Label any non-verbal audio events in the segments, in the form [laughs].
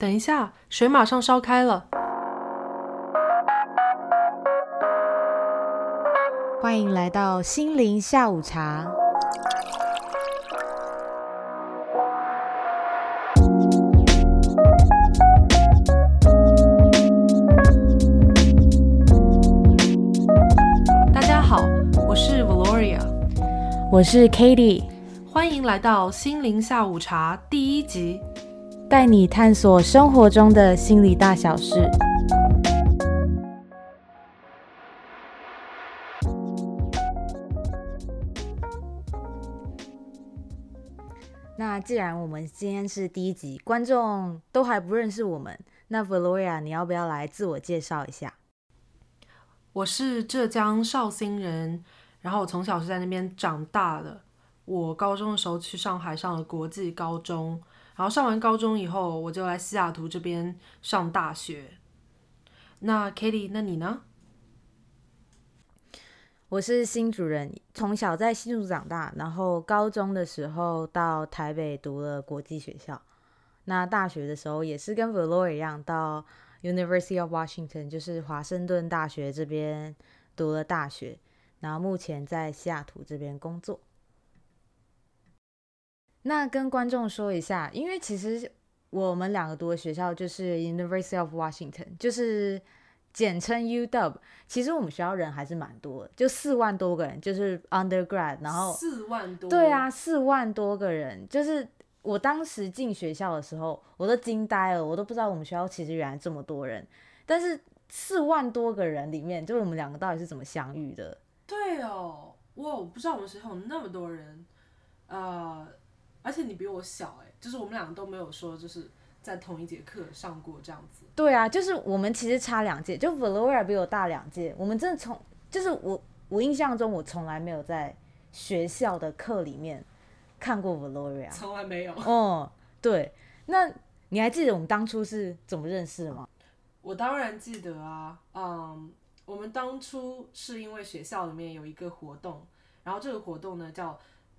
等一下，水马上烧开了。欢迎来到心灵下午茶。大家好，我是 Valoria，我是 Katie，欢迎来到心灵下午茶第一集。带你探索生活中的心理大小事。那既然我们今天是第一集，观众都还不认识我们，那 Valoria，你要不要来自我介绍一下？我是浙江绍兴人，然后我从小是在那边长大的。我高中的时候去上海上了国际高中，然后上完高中以后，我就来西雅图这边上大学。那 Katie，那你呢？我是新主人，从小在新竹长大，然后高中的时候到台北读了国际学校。那大学的时候也是跟 Valor 一样，到 University of Washington，就是华盛顿大学这边读了大学，然后目前在西雅图这边工作。那跟观众说一下，因为其实我们两个读的学校就是 University of Washington，就是简称 UW。其实我们学校人还是蛮多的，就四万多个人，就是 undergrad，然后四万多，对啊，四万多个人，就是我当时进学校的时候，我都惊呆了，我都不知道我们学校其实原来这么多人。但是四万多个人里面，就是我们两个到底是怎么相遇的？对哦，哇，我不知道我们学校有那么多人，呃。而且你比我小哎，就是我们两个都没有说就是在同一节课上过这样子。对啊，就是我们其实差两届，就 Valoria 比我大两届。我们真的从就是我我印象中我从来没有在学校的课里面看过 Valoria，从来没有。哦，对，那你还记得我们当初是怎么认识的吗？我当然记得啊，嗯，我们当初是因为学校里面有一个活动，然后这个活动呢叫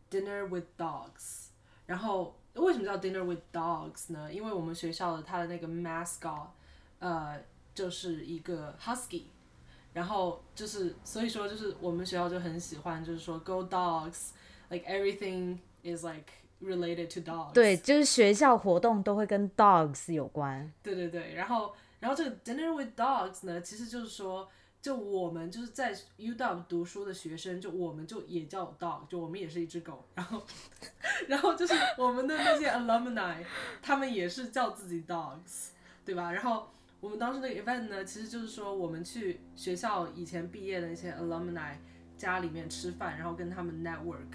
Dinner with Dogs。然后为什么叫 Dinner with Dogs 呢？因为我们学校的它的那个 mascot，呃，就是一个 husky，然后就是所以说就是我们学校就很喜欢，就是说 Go Dogs，like everything is like related to dogs。对，就是学校活动都会跟 dogs 有关。对对对，然后然后这个 Dinner with Dogs 呢，其实就是说。就我们就是在 UW 读书的学生，就我们就也叫 dog，就我们也是一只狗。然后，[laughs] 然后就是我们的那些 alumni，[laughs] 他们也是叫自己 dogs，对吧？然后我们当时那个 event 呢，其实就是说我们去学校以前毕业的那些 alumni 家里面吃饭，然后跟他们 network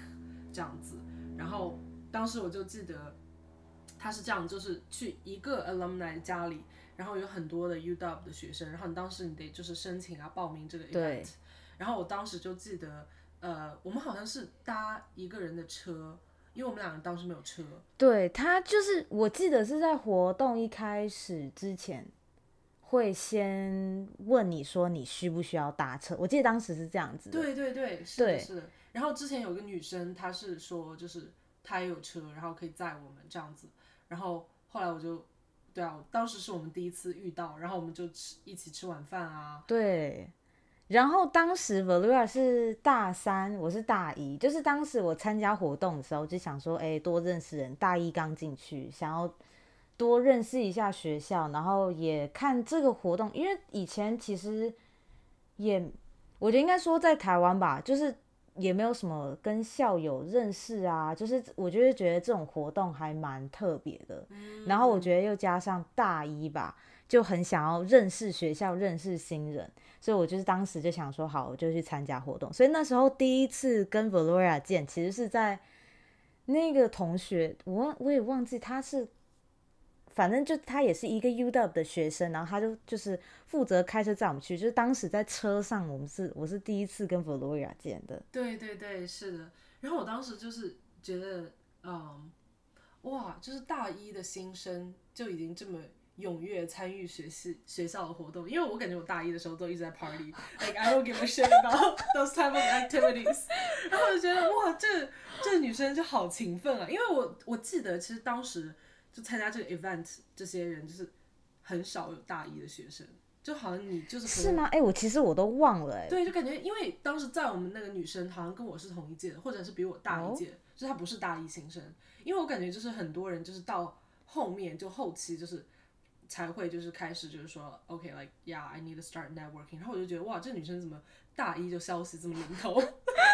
这样子。然后当时我就记得他是这样，就是去一个 alumni 家里。然后有很多的 UW 的学生，然后你当时你得就是申请啊报名这个 event，然后我当时就记得，呃，我们好像是搭一个人的车，因为我们两个当时没有车。对他就是我记得是在活动一开始之前，会先问你说你需不需要搭车，我记得当时是这样子。对对对，是的，是的。然后之前有个女生，她是说就是她也有车，然后可以载我们这样子，然后后来我就。对啊，当时是我们第一次遇到，然后我们就吃一起吃晚饭啊。对，然后当时 Valoria 是大三，我是大一，就是当时我参加活动的时候，就想说，哎，多认识人。大一刚进去，想要多认识一下学校，然后也看这个活动，因为以前其实也，我觉得应该说在台湾吧，就是。也没有什么跟校友认识啊，就是我就是觉得这种活动还蛮特别的。然后我觉得又加上大一吧，就很想要认识学校、认识新人，所以我就是当时就想说，好，我就去参加活动。所以那时候第一次跟 Valoria 见，其实是在那个同学，我忘我也忘记他是。反正就他也是一个 UW 的学生，然后他就就是负责开车载我们去。就是当时在车上，我们是我是第一次跟 Valoria 见的。对对对，是的。然后我当时就是觉得，嗯，哇，就是大一的新生就已经这么踊跃参与学习学校的活动，因为我感觉我大一的时候都一直在 party，like [laughs] I don't give a shit about [laughs] those type of activities。[laughs] 然后我就觉得，哇，这这女生就好勤奋啊，因为我我记得其实当时。就参加这个 event 这些人就是很少有大一的学生，就好像你就是是吗？哎、我其实我都忘了、哎，对，就感觉因为当时在我们那个女生好像跟我是同一届的，或者是比我大一届，就是她不是大一新生。因为我感觉就是很多人就是到后面就后期就是才会就是开始就是说 OK like yeah I need to start networking，然后我就觉得哇这女生怎么大一就消息这么灵通？[laughs]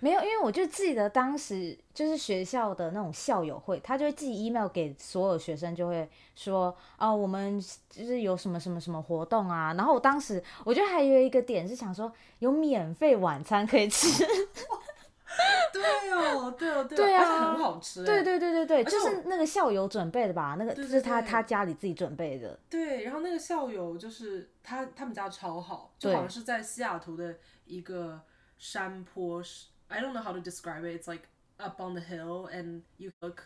没有，因为我就记得当时就是学校的那种校友会，他就会寄 email 给所有学生，就会说啊、我们就是有什么什么什么活动啊。然后我当时我觉得还有一个点是想说有免费晚餐可以吃，[laughs] 对哦，对哦，对哦，对啊而且很好吃欸。对对对对对，就是那个校友准备的吧，那个就是他他家里自己准备的。对，然后那个校友就是他，他们家超好，就好像是在西雅图的一个山坡是 ，I don't know how to describe it. It's like up on the hill and you look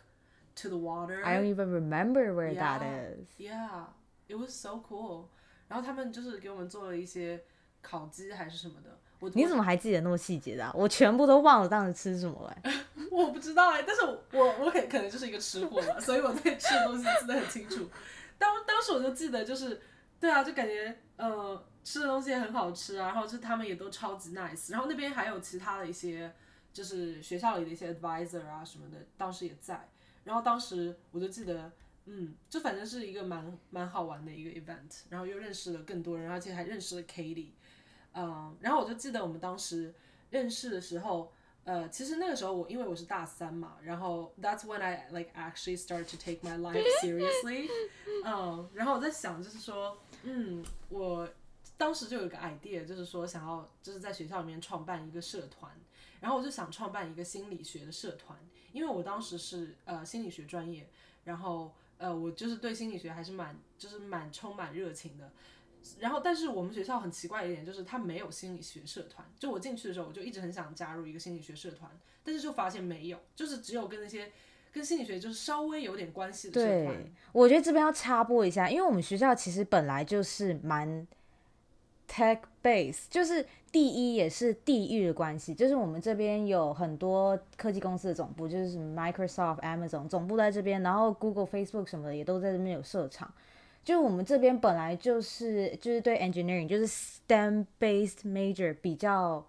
to the water. I don't even remember where that Yeah. is。 Yeah, it was so cool. 然后他们就是给我们做了一些烤鸡还是什么的，我你怎么还记得那么细节的、啊？我全部都忘了当时吃什么哎、我我不知道哎、但是我我我可可能就是一个吃货吧，所以我对吃的东西记得很清楚。当当时我就记得就是，对啊，就感觉呃 [laughs] 吃的东西也很好吃啊，然后就他们也都超级 nice，然后那边还有其他的一些就是学校里的一些 advisor 啊什么的，当时也在。然后当时我就记得，嗯，就反正是一个蛮蛮好玩的一个 event，然后又认识了更多人，而且还认识了 Katie，嗯，然后我就记得我们当时认识的时候。呃，其实那个时候我因为我是大三嘛，然后 that's when I like actually start to take my life seriously，嗯，然后我在想就是说，嗯，我当时就有一个 idea，就是说想要就是在学校里面创办一个社团，然后我就想创办一个心理学的社团，因为我当时是呃心理学专业，然后呃我就是对心理学还是蛮就是蛮充满热情的。然后，但是我们学校很奇怪一点就是，它没有心理学社团。就我进去的时候，我就一直很想加入一个心理学社团，但是就发现没有，就是只有跟那些跟心理学就是稍微有点关系的社团。对，我觉得这边要插播一下，因为我们学校其实本来就是蛮 tech base，就是第一也是地域的关系，就是我们这边有很多科技公司的总部，就是什么 Microsoft、Amazon 总部在这边，然后 Google、Facebook 什么的也都在这边有设厂。就我们这边本来就是就是对 engineering 就是 STEM based major 比较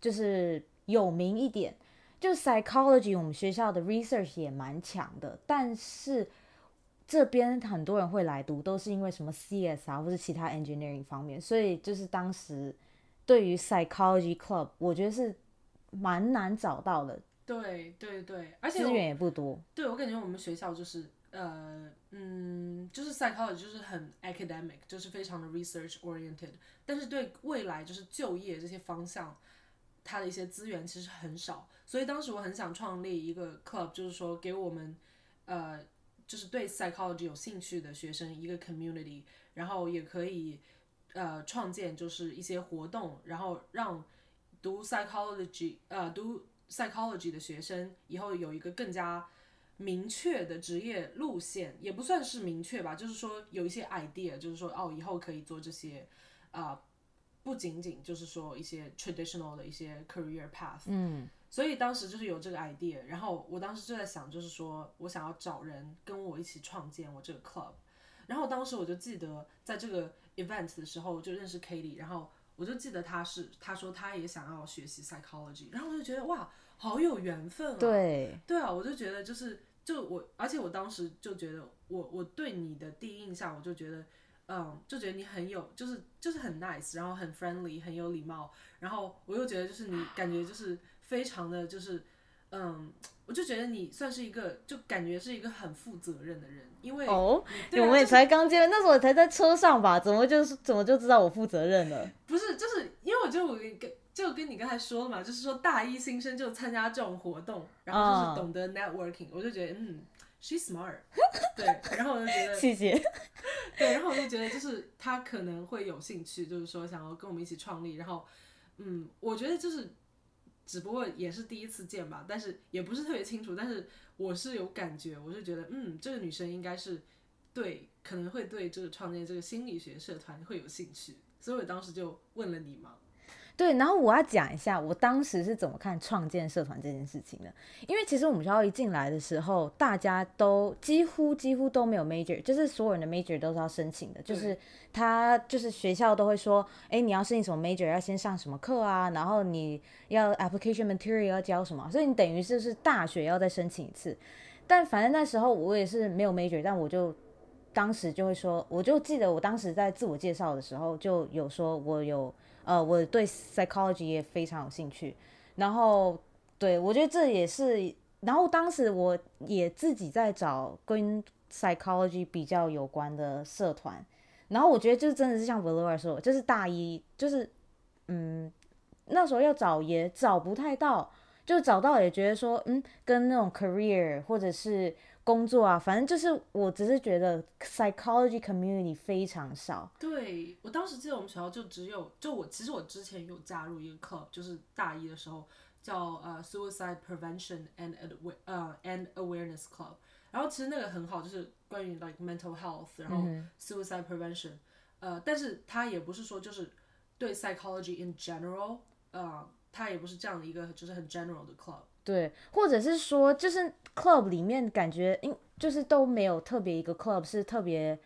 就是有名一点，就 psychology 我们学校的 research 也蛮强的，但是这边很多人会来读，都是因为什么 CS 啊，或是其他 engineering 方面，所以就是当时对于 psychology club，我觉得是蛮难找到的，对对对，而且我资源也不多。对我感觉我们学校就是呃嗯，就是 psychology 就是很 academic，就是非常的 research oriented，但是对未来就是就业这些方向，它的一些资源其实很少，所以当时我很想创立一个 club，就是说给我们呃就是对 psychology 有兴趣的学生一个 community，然后也可以呃创建就是一些活动，然后让读 psychology 呃读 psychology 的学生以后有一个更加明确的职业路线，也不算是明确吧，就是说有一些 idea，就是说哦以后可以做这些啊、不仅仅就是说一些 traditional 的一些 career path，嗯，所以当时就是有这个 idea，然后我当时就在想，就是说我想要找人跟我一起创建我这个 club，然后当时我就记得在这个 event 的时候就认识 Katie，然后我就记得他是他说他也想要学习 psychology，然后我就觉得哇好有缘分啊，对，对啊，我就觉得就是就我，而且我当时就觉得我我对你的第一印象，我就觉得，嗯，就觉得你很有，就是就是很 nice，然后很 friendly，很有礼貌，然后我又觉得就是你感觉就是非常的就是，嗯，我就觉得你算是一个，就感觉是一个很负责任的人，因为哦，对啊我们也才刚见面，那时候我才在车上吧，怎么就是怎么就知道我负责任了？不是，就是因为我就我跟就跟你刚才说了嘛，就是说大一新生就参加这种活动，然后就是嗯懂得 networking，、我就觉得嗯，she's smart，[laughs] 对，然后我就觉得谢谢。对，然后我就觉得就是他可能会有兴趣，就是说想要跟我们一起创立，然后嗯，我觉得就是只不过也是第一次见吧，但是也不是特别清楚，但是我是有感觉，我是觉得嗯，这个女生应该是对，可能会对这个创建这个心理学社团会有兴趣，所以我当时就问了你嘛。对，然后我要讲一下我当时是怎么看创建社团这件事情的。因为其实我们学校一进来的时候，大家都几乎几乎都没有 major，就是所有人的 major 都是要申请的，就是他就是学校都会说，哎，你要申请什么 major，要先上什么课啊，然后你要 application material 要交什么，所以你等于就是大学要再申请一次。但反正那时候我也是没有 major，但我就当时就会说，我就记得我当时在自我介绍的时候就有说我有。呃，我对 psychology 也非常有兴趣，然后对我觉得这也是，然后当时我也自己在找跟 psychology 比较有关的社团，然后我觉得就是真的是像 v a l e r 说，就是大一就是嗯，那时候要找也找不太到，就找到也觉得说嗯，跟那种 career 或者是。工作啊，反正就是，我只是觉得 psychology community 非常少。对我当时记得我们学校就只有，就我其实我之前有加入一个 club，就是大一的时候叫呃 suicide prevention and 呃 and awareness club。然后其实那个很好，就是关于 like mental health，然后 suicide prevention，呃，但是它也不是说就是对 psychology in general，呃，它也不是这样的一个就是很 general 的 club。对，或者是说，就是 club 里面感觉，因就是都没有特别一个 club 是特别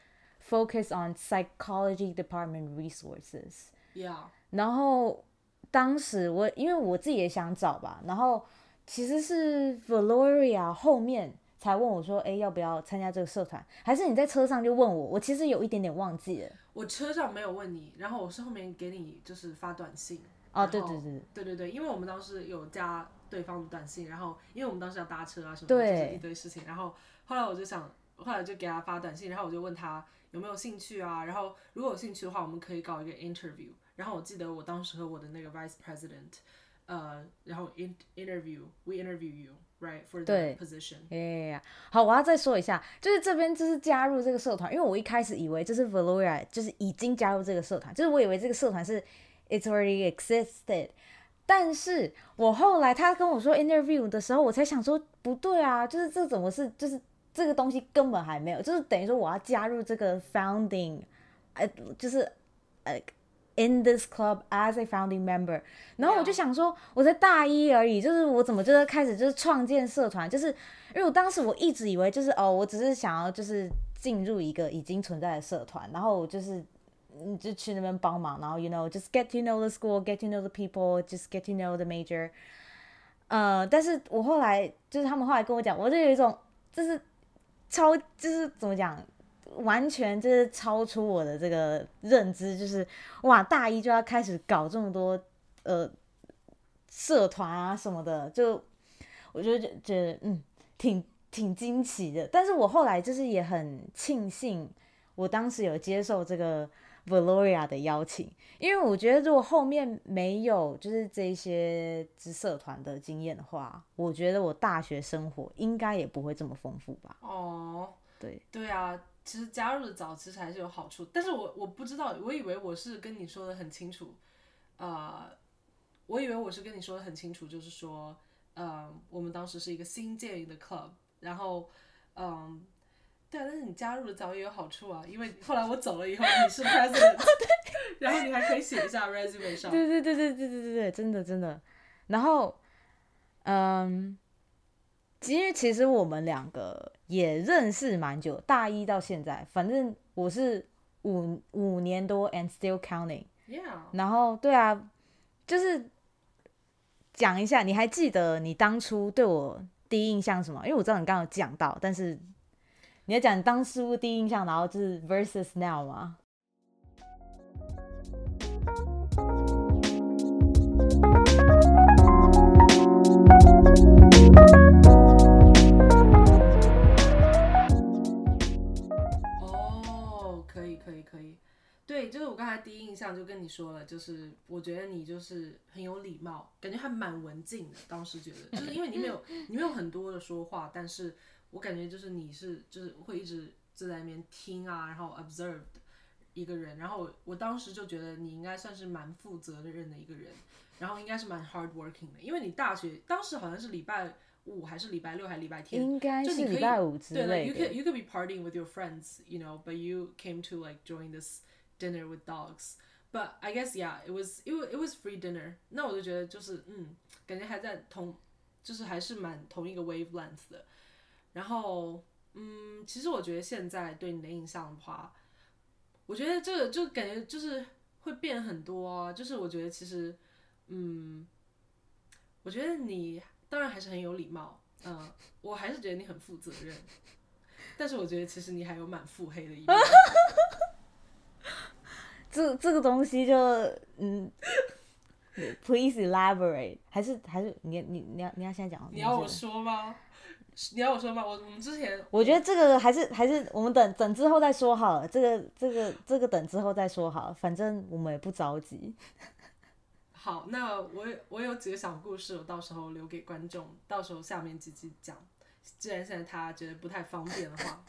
focus on psychology department resources。Yeah。然后当时我因为我自己也想找吧，然后其实是 Valoria 后面才问我说，哎，要不要参加这个社团？还是你在车上就问我？我其实有一点点忘记了。我车上没有问你，然后我是后面给你就是发短信。哦，对对对对对对，因为我们当时有加。对方的短信，然后因为我们当时要搭车啊什么，就是一堆事情。然后后来我就想，后来就给他发短信，然后我就问他有没有兴趣啊。然后如果有兴趣的话，我们可以搞一个 interview。然后我记得我当时和我的那个 vice president，呃，然后 in interview，we interview you right for the position。哎呀，好，我要再说一下，就是这边就是加入这个社团，因为我一开始以为就是 Valoria 就是已经加入这个社团，就是我以为这个社团是 it's already existed。但是我后来他跟我说 interview 的时候，我才想说不对啊，就是这怎么是就是这个东西根本还没有，就是等于说我要加入这个 founding，呃，就是呃 in this club as a founding member，然后我就想说我在大一而已，就是我怎么就是开始就是创建社团，就是因为我当时我一直以为就是哦，我只是想要就是进入一个已经存在的社团，然后就是。你就去那边帮忙，然后 you know just get to know the school, get to know the people, just get to know the major。呃，但是我后来就是他们后来跟我讲，我就有一种就是超就是怎么讲，完全就是超出我的这个认知，就是哇，大一就要开始搞这么多呃社团啊什么的，就我就觉觉得嗯挺挺惊奇的。但是我后来就是也很庆幸，我当时有接受这个。Valoria 的邀请，因为我觉得如果后面没有就是这些支社团的经验的话，我觉得我大学生活应该也不会这么丰富吧。哦，对，对啊，其实加入的早其实还是有好处，但是我我不知道，我以为我是跟你说的很清楚，呃，我以为我是跟你说的很清楚，就是说，嗯，我们当时是一个新建立的 club，然后，嗯。对啊，但是你加入了早也有好处啊，因为后来我走了以后，你是 president，[laughs] [laughs] 然后你还可以写一下 resume 上。对对对对对对对对，真的真的。然后，嗯，因为其实我们两个也认识蛮久，大一到现在，反正我是五五年多，and still counting。Yeah。然后，对啊，就是讲一下，你还记得你当初对我第一印象什么？因为我知道你刚刚讲到，但是。你要讲当事物第一印象，然后就是 versus now 吗？哦，可以，可以，可以。对，就是我刚才第一印象就跟你说了，就是我觉得你就是很有礼貌，感觉还蛮文静的。当时觉得，就是因为你没有，你没有很多的说话，但是。我感觉就是你是就是会一直坐在那边听啊，然后 observe 一个人，然后我当时就觉得你应该算是蛮负责任的一个人，然后应该是蛮 hard working 的，因为你大学当时好像是礼拜五还是礼拜六还是礼拜天，应该是礼拜五之类的。You could you could be partying with your friends, you know, but you came to like join this dinner with dogs. But I guess yeah, it was it was it was free dinner。那我就觉得就是嗯，感觉还在同，就是还是蛮同一个 wavelength 的。然后嗯，其实我觉得现在对你的印象的话，我觉得这个就感觉就是会变很多啊。就是我觉得其实嗯，我觉得你当然还是很有礼貌，嗯，我还是觉得你很负责任。但是我觉得其实你还有蛮腹黑的一面。[laughs] 这这个东西就嗯，please elaborate，还是还是你你你要你要现在讲？你要我说吗？你要我说吗？我我们之前我觉得这个还是还是我们等等之后再说好了。这个这个这个等之后再说好了，反正我们也不着急。[laughs] 好，那我我有几个小故事，我到时候留给观众，到时候下面几集讲。既然现在他觉得不太方便的话，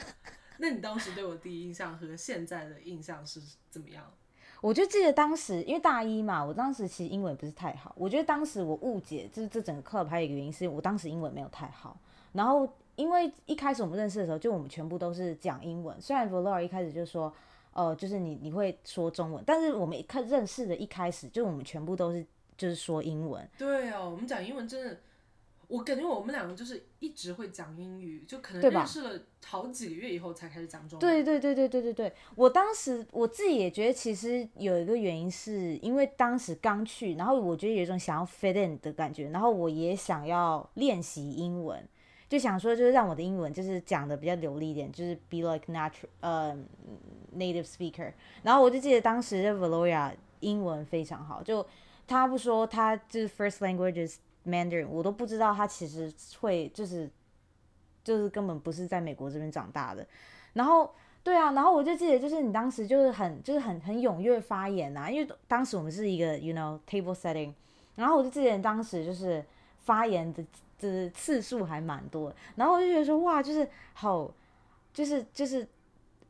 那你当时对我第一印象和现在的印象是怎么样？[laughs] 我就记得当时，因为大一嘛，我当时其实英文不是太好。我觉得当时我误解，就是这整个 club 还有一个原因，是我当时英文没有太好。然后因为一开始我们认识的时候，就我们全部都是讲英文。虽然 Valor 一开始就说，呃，就是你你会说中文，但是我们一开认识的一开始，就我们全部都是就是说英文。对哦，我们讲英文真的。我感觉我们两个就是一直会讲英语，就可能认识了好几个月以后才开始讲中文。对对对对对对对，我当时我自己也觉得，其实有一个原因是因为当时刚去，然后我觉得有一种想要 fit in 的感觉，然后我也想要练习英文，就想说就是让我的英文就是讲的比较流利一点，就是 be like natural 呃 native speaker。然后我就记得当时 Valoria 英文非常好，就他不说他就是 first language is。Mandarin，我都不知道他其实会就是就是根本不是在美国这边长大的。然后对啊，然后我就记得就是你当时就是很就是很很踊跃发言啊，因为当时我们是一个 you know table setting，然后我就记得当时就是发言的的次数还蛮多，然后我就觉得说哇，就是好就是就是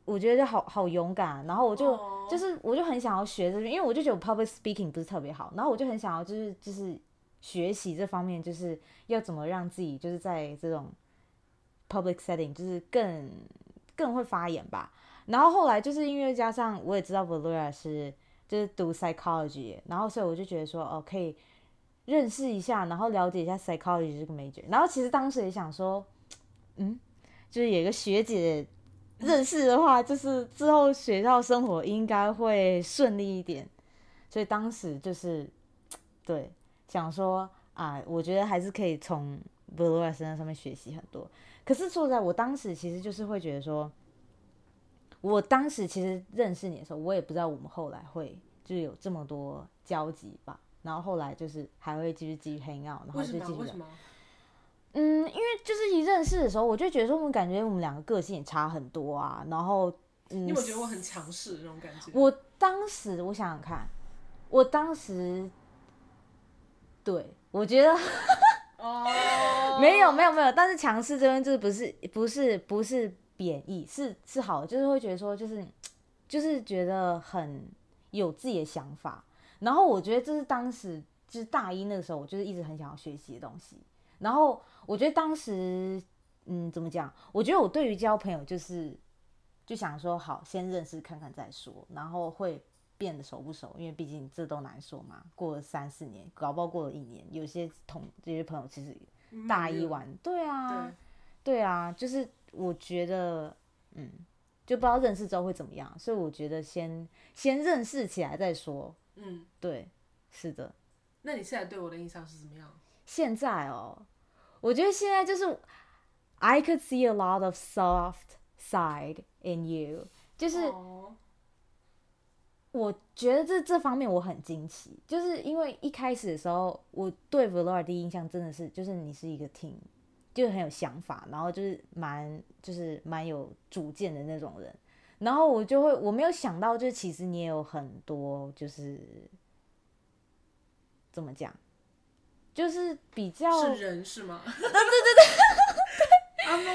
我觉得好好勇敢，然后我就就是我就很想要学这边，因为我就觉得 public speaking 不是特别好，然后我就很想要就是就是。学习这方面就是要怎么让自己就是在这种 public setting 就是更更会发言吧。然后后来就是因为加上我也知道 Valoria 是就是读 psychology，然后所以我就觉得说哦可以认识一下，然后了解一下 psychology 这个 major。然后其实当时也想说，[tsk] 嗯，就是有个学姐认识的话，就是之后学校生活应该会顺利一点。所以当时就是 [tsk] 对。想说啊，我觉得还是可以从 v l o r 身上上面学习很多。可是说实在我当时其实就是会觉得说，我当时其实认识你的时候，我也不知道我们后来会就是有这么多交集吧。然后后来就是还会继续继续 hang out，然后就继续。嗯，因为就是一认识的时候，我就觉得说我们感觉我们两个个性也差很多啊。然后，嗯，你有觉得我很强势那种感觉？我当时我想想看，我当时。对，我觉得哦，[laughs] 没有没有没有，但是强势这边就是不是不是不是贬义，是是好，就是会觉得说就是就是觉得很有自己的想法，然后我觉得这是当时就是大一那个时候，我就是一直很想要学习的东西，然后我觉得当时嗯怎么讲，我觉得我对于交朋友就是就想说好先认识看看再说，然后会。变得熟不熟？因为毕竟这都难说嘛。过了三四年，搞不好过了一年，有些同这些朋友其实大一玩，对啊，对啊，就是我觉得，嗯，就不知道认识之后会怎么样，所以我觉得先先认识起来再说。嗯，对，是的。那你现在对我的印象是怎么样？现在哦，我觉得现在就是 I could see a lot of soft side in you，就是。我觉得这这方面我很惊奇，就是因为一开始的时候，我对 v a l o r 第一印象真的是，就是你是一个挺，就是很有想法，然后就是蛮就是蛮有主见的那种人，然后我就会我没有想到，就是其实你也有很多就是怎么讲，就是比较是人是吗？对对对对，对对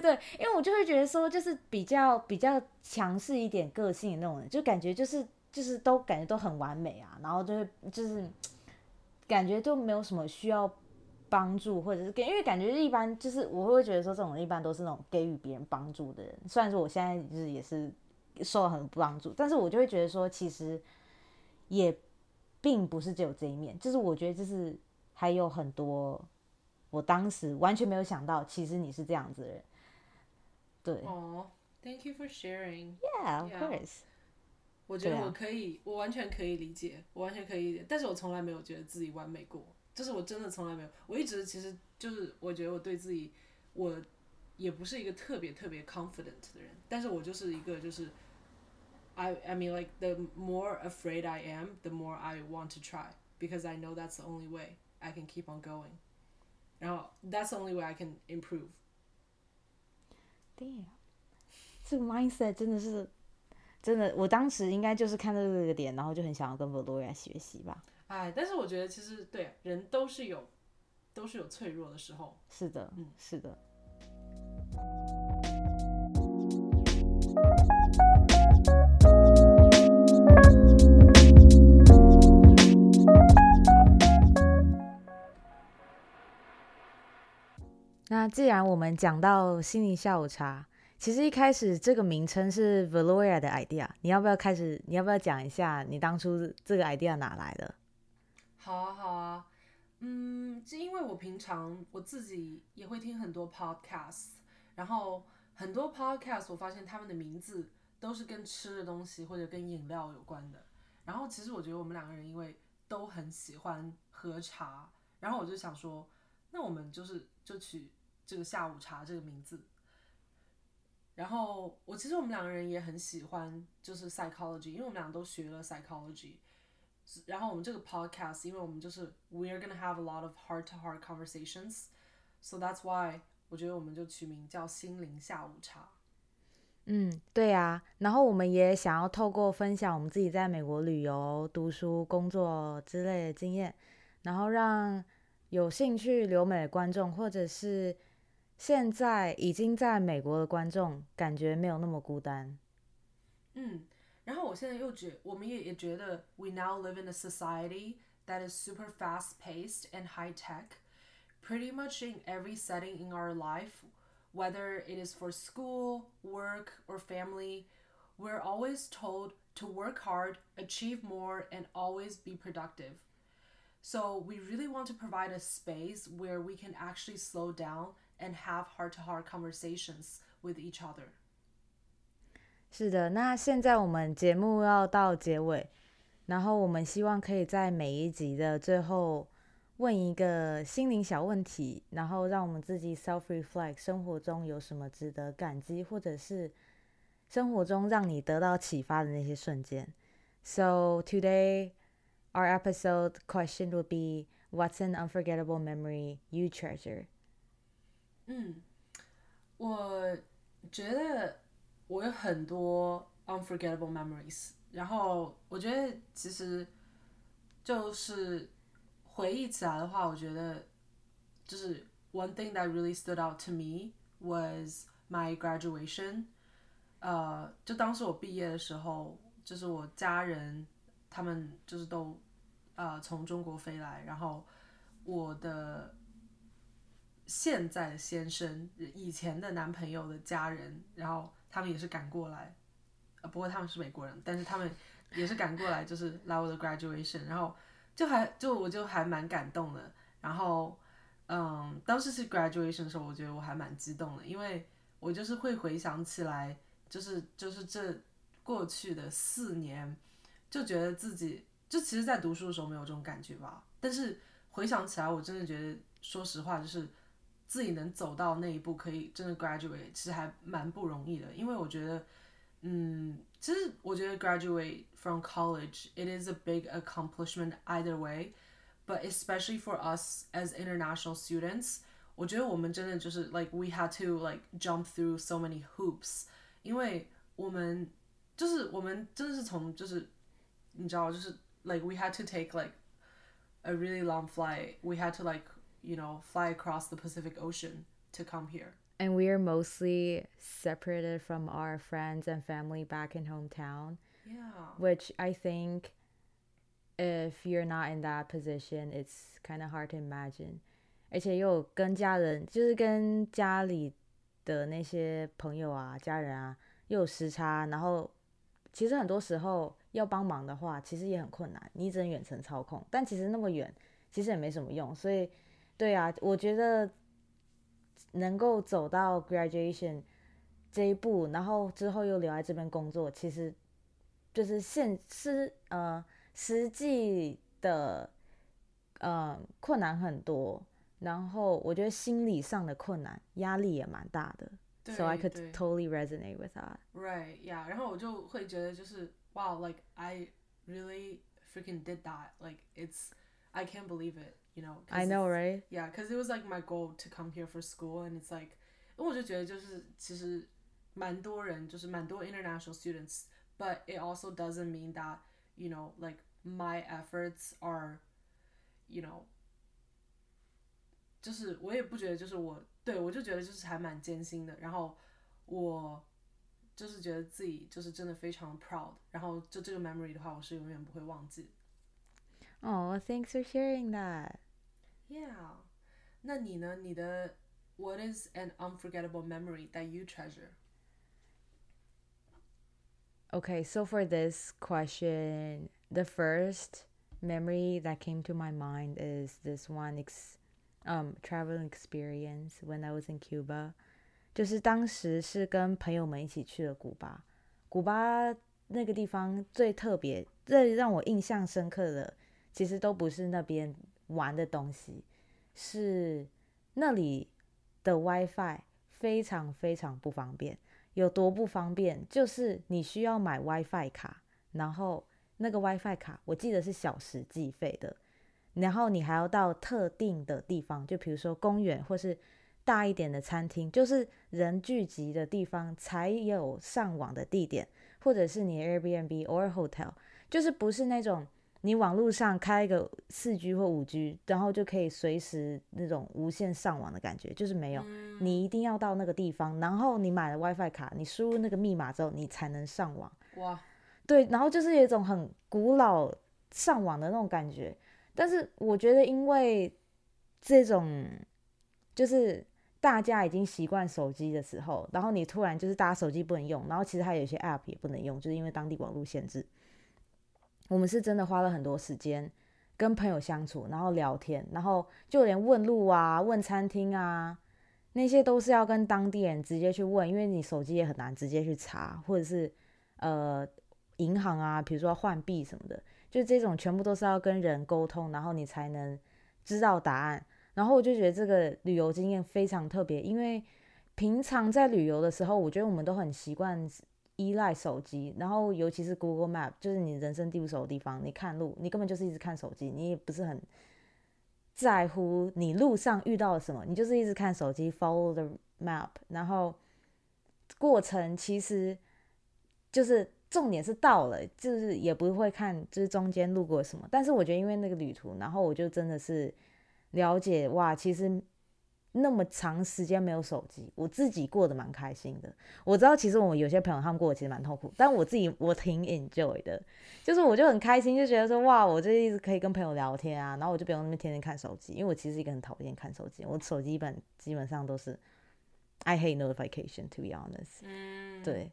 对 [laughs] [laughs] 对，因为我就会觉得说，就是比较比较强势一点个性的那种人，就感觉就是就是都感觉都很完美啊，然后就会就是感觉都没有什么需要帮助，或者是给，因为感觉一般就是我会觉得说这种人一般都是那种给予别人帮助的人。虽然说我现在就是也是受了很多帮助。但是我就会觉得说，其实也并不是只有这一面，就是我觉得就是还有很多我当时完全没有想到，其实你是这样子的人。对哦，Thank you for sharing。，Yeah, of course。我觉得我可以，我完全可以理解，我完全可以理解，但是我从来没有觉得自己完美过，就是我真的从来没有，我一直其实就是我觉得我对自己，我也不是一个特别特别 confident 的人，但是我就是一个就是，I I mean like the more afraid I am, the more I want to try because I know that's the only way I can keep on going，然后 that's the only way I can improve。对呀这个 mindset 真的是真的，我当时应该就是看到这个点，然后就很想要跟 Valoria 学习吧。哎，但是我觉得其实对人都是有都是有脆弱的时候。是的，嗯是的。那既然我们讲到心灵下午茶，其实一开始这个名称是 Valoria 的 idea，你要不要开始？你要不要讲一下你当初这个 idea 哪来的？好啊，好啊，嗯，是因为我平常我自己也会听很多 podcast，然后很多 podcast 我发现他们的名字都是跟吃的东西或者跟饮料有关的。然后其实我觉得我们两个人因为都很喜欢喝茶，然后我就想说，那我们就是就取这个下午茶这个名字。然后我其实我们两个人也很喜欢就是 psychology，因为我们俩都学了 psychology。然后我们这个 podcast，因为我们就是 we're gonna have a lot of heart to heart conversations，so that's why 我觉得我们就取名叫心灵下午茶。嗯，对啊，然后我们也想要透过分享我们自己在美国旅游、读书、工作之类的经验，然后让有兴趣留美的观众，或者是现在已经在美国的观众，感觉没有那么孤单。嗯，然后我现在又觉，我们也也觉得，we now live in a society that is super fast paced and high tech. Pretty much in every setting in our life, whether it is for school, work, or family, we're always told to work hard, achieve more, and always be productive. So, we really want to provide a space where we can actually slow down and have heart to heart conversations with each other. 是的，那现在我们节目要到结尾，然后我们希望可以在每一集的最后问一个心灵小问题，然后让我们自己 self reflect，生活中有什么值得感激，或者是生活中让你得到启发的那些瞬间。So today, our episode question would be, "What's an unforgettable memory you treasure?" 嗯，我觉得我有很多 unforgettable memories，然后我觉得其实就是回忆起来的话，我觉得就是 one thing that really stood out to me was my graduation。呃，就当时我毕业的时候，就是我家人他们就是都呃从中国飞来，然后我的现在的先生，以前的男朋友的家人，然后他们也是赶过来，呃，不过他们是美国人，但是他们也是赶过来，就是来我的 graduation，然后就还就我就还蛮感动的，然后嗯，当时是 graduation 的时候，我觉得我还蛮激动的，因为我就是会回想起来，就是就是这过去的四年，就觉得自己就其实，在读书的时候没有这种感觉吧，但是回想起来，我真的觉得，说实话，就是自己能走到那一步，可以真的 graduate，其实还蛮不容易的。因为我觉得，嗯，其实我觉得 graduate from college it is a big accomplishment either way, but especially for us as international students，我觉得我们真的就是 like we had to like jump through so many hoops，因为我们就是我们真的是从就是你知道就是 like we had to take like a really long flight. We had to like, you know, fly across the Pacific Ocean to come here. And we are mostly separated from our friends and family back in hometown. Yeah. which I think if you're not in that position, it's kind of hard to imagine. 而且又有跟家人，就是跟家里的那些朋友啊、家人啊，又有时差，然后 其实很多时候要帮忙的话，其实也很困难，你只能远程操控。但其实那么远，其实也没什么用。所以， 对啊，我觉得能够走到 graduation 这一步，然后之后又留在这边工作，其实就是现实呃实际的呃困难很多。然后我觉得心理上的困难、压力也蛮大的。So I could totally resonate with that. Right, yeah. 然后我就会觉得就是 wow, like I really freaking did that. Like it's I can't believe it, you know. I know, right? Yeah, because it was like my goal to come here for school, and it's like，因为我就觉得就是其实蛮多人就是蛮多 international students, but it also doesn't mean that you know like my efforts are, you know. 就是我也不觉得，就是我对我就觉得就是还蛮艰辛的，然后我就是觉得自己就是真的非常 proud，然后就这个 memory 的话，我是永远不会忘记。 Oh, thanks for sharing that. Yeah. 那你呢？你的 What is an unforgettable memory that you treasure? Okay, so for this question, the first memory that came to my mind is this one ex um travel experience when I was in Cuba，就是当时是跟朋友们一起去了古巴。古巴那个地方最特别、最让我印象深刻的， 其实都不是那边玩的东西，是那里的 WiFi 非常非常不方便。有多不方便？就是你需要买 WiFi 卡，然后那个 WiFi 卡我记得是小时计费的。然后你还要到特定的地方，就比如说公园或是大一点的餐厅，就是人聚集的地方才有上网的地点，或者是你 Airbnb or hotel，就是不是那种你网络上开一个四 G 或五 G，然后就可以随时那种无线上网的感觉，就是没有，你一定要到那个地方，然后你买了 WiFi 卡，你输入那个密码之后，你才能上网。哇，对，然后就是有一种很古老上网的那种感觉。但是我觉得，因为这种就是大家已经习惯手机的时候，然后你突然就是大家手机不能用，然后其实它有一些 App 也不能用，就是因为当地网络限制。我们是真的花了很多时间跟朋友相处，然后聊天，然后就连问路啊、问餐厅啊，那些都是要跟当地人直接去问，因为你手机也很难直接去查，或者是呃银行啊，比如说换币什么的。就这种全部都是要跟人沟通，然后你才能知道答案。然后我就觉得这个旅游经验非常特别，因为平常在旅游的时候，我觉得我们都很习惯依赖手机，然后尤其是 Google Map，就是你人生地不熟的地方，你看路，你根本就是一直看手机，你也不是很在乎你路上遇到了什么，你就是一直看手机，follow the map，然后过程其实就是。重点是到了，就是也不会看，就是中间路过什么。但是我觉得，因为那个旅途，然后我就真的是了解哇，其实那么长时间没有手机，我自己过得蛮开心的。我知道，其实我有些朋友他们过得其实蛮痛苦，但我自己我挺 enjoy 的，就是我就很开心，就觉得说哇，我这一直可以跟朋友聊天啊，然后我就不用那边天天看手机，因为我其实一个很讨厌看手机，我手机一般基本上都是 I hate notification to be honest。嗯，对。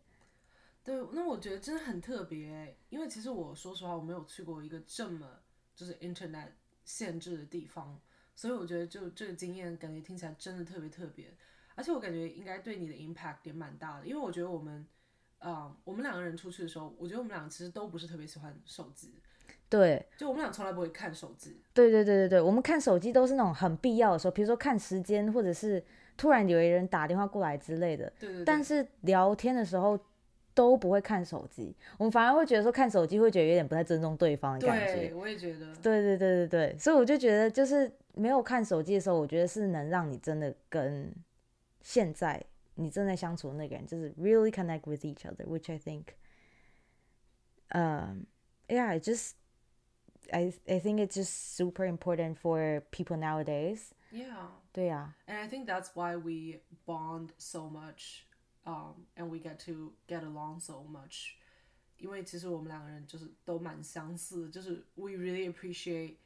对，那我觉得真的很特别，因为其实我说实话，我没有去过一个这么就是 internet 限制的地方，所以我觉得就这个经验感觉听起来真的特别特别，而且我感觉应该对你的 impact 也蛮大的，因为我觉得我们，啊，我们两个人出去的时候，我觉得我们俩其实都不是特别喜欢手机，对，就我们俩从来不会看手机，对对对对对，我们看手机都是那种很必要的时候，比如说看时间，或者是突然有一人打电话过来之类的，对对，但是聊天的时候。都不会看手机，我们反而会觉得说看手机会觉得有点不太尊重对方的感觉。对，我也觉得。对对对对对，所以我就觉得就是没有看手机的时候，我觉得是能让你真的跟现在你正在相处的那个人，就是 really connect with each other，which I think，嗯，yeah，just I I think it's just super important for people nowadays。Yeah。对呀。And I think that's why we bond so much. um, and we get to get along so much. 因为其实我们两个人就是都蛮相似，就是 we really appreciate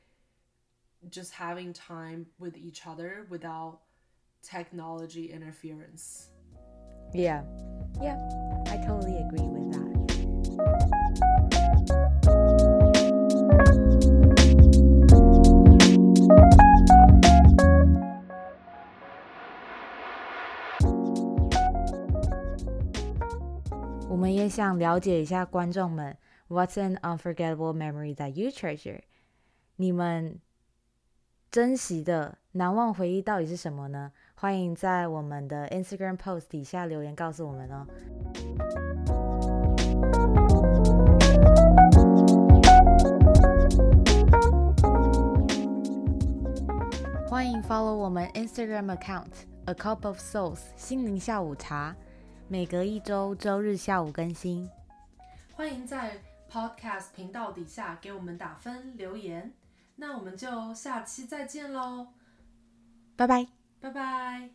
just having time with each other without technology interference. Yeah, yeah, I totally agree 们也想了解一下观众们，What's an unforgettable memory that you treasure？你们珍惜的难忘回忆到底是什么呢？欢迎在我们的 Instagram post 底下留言告诉我们哦。欢迎 follow 我们 Instagram account A Cup of Souls 心灵下午茶，每隔一周周日下午更新。欢迎在 podcast 频道底下给我们打分留言。那我们就下期再见喽拜拜。拜拜。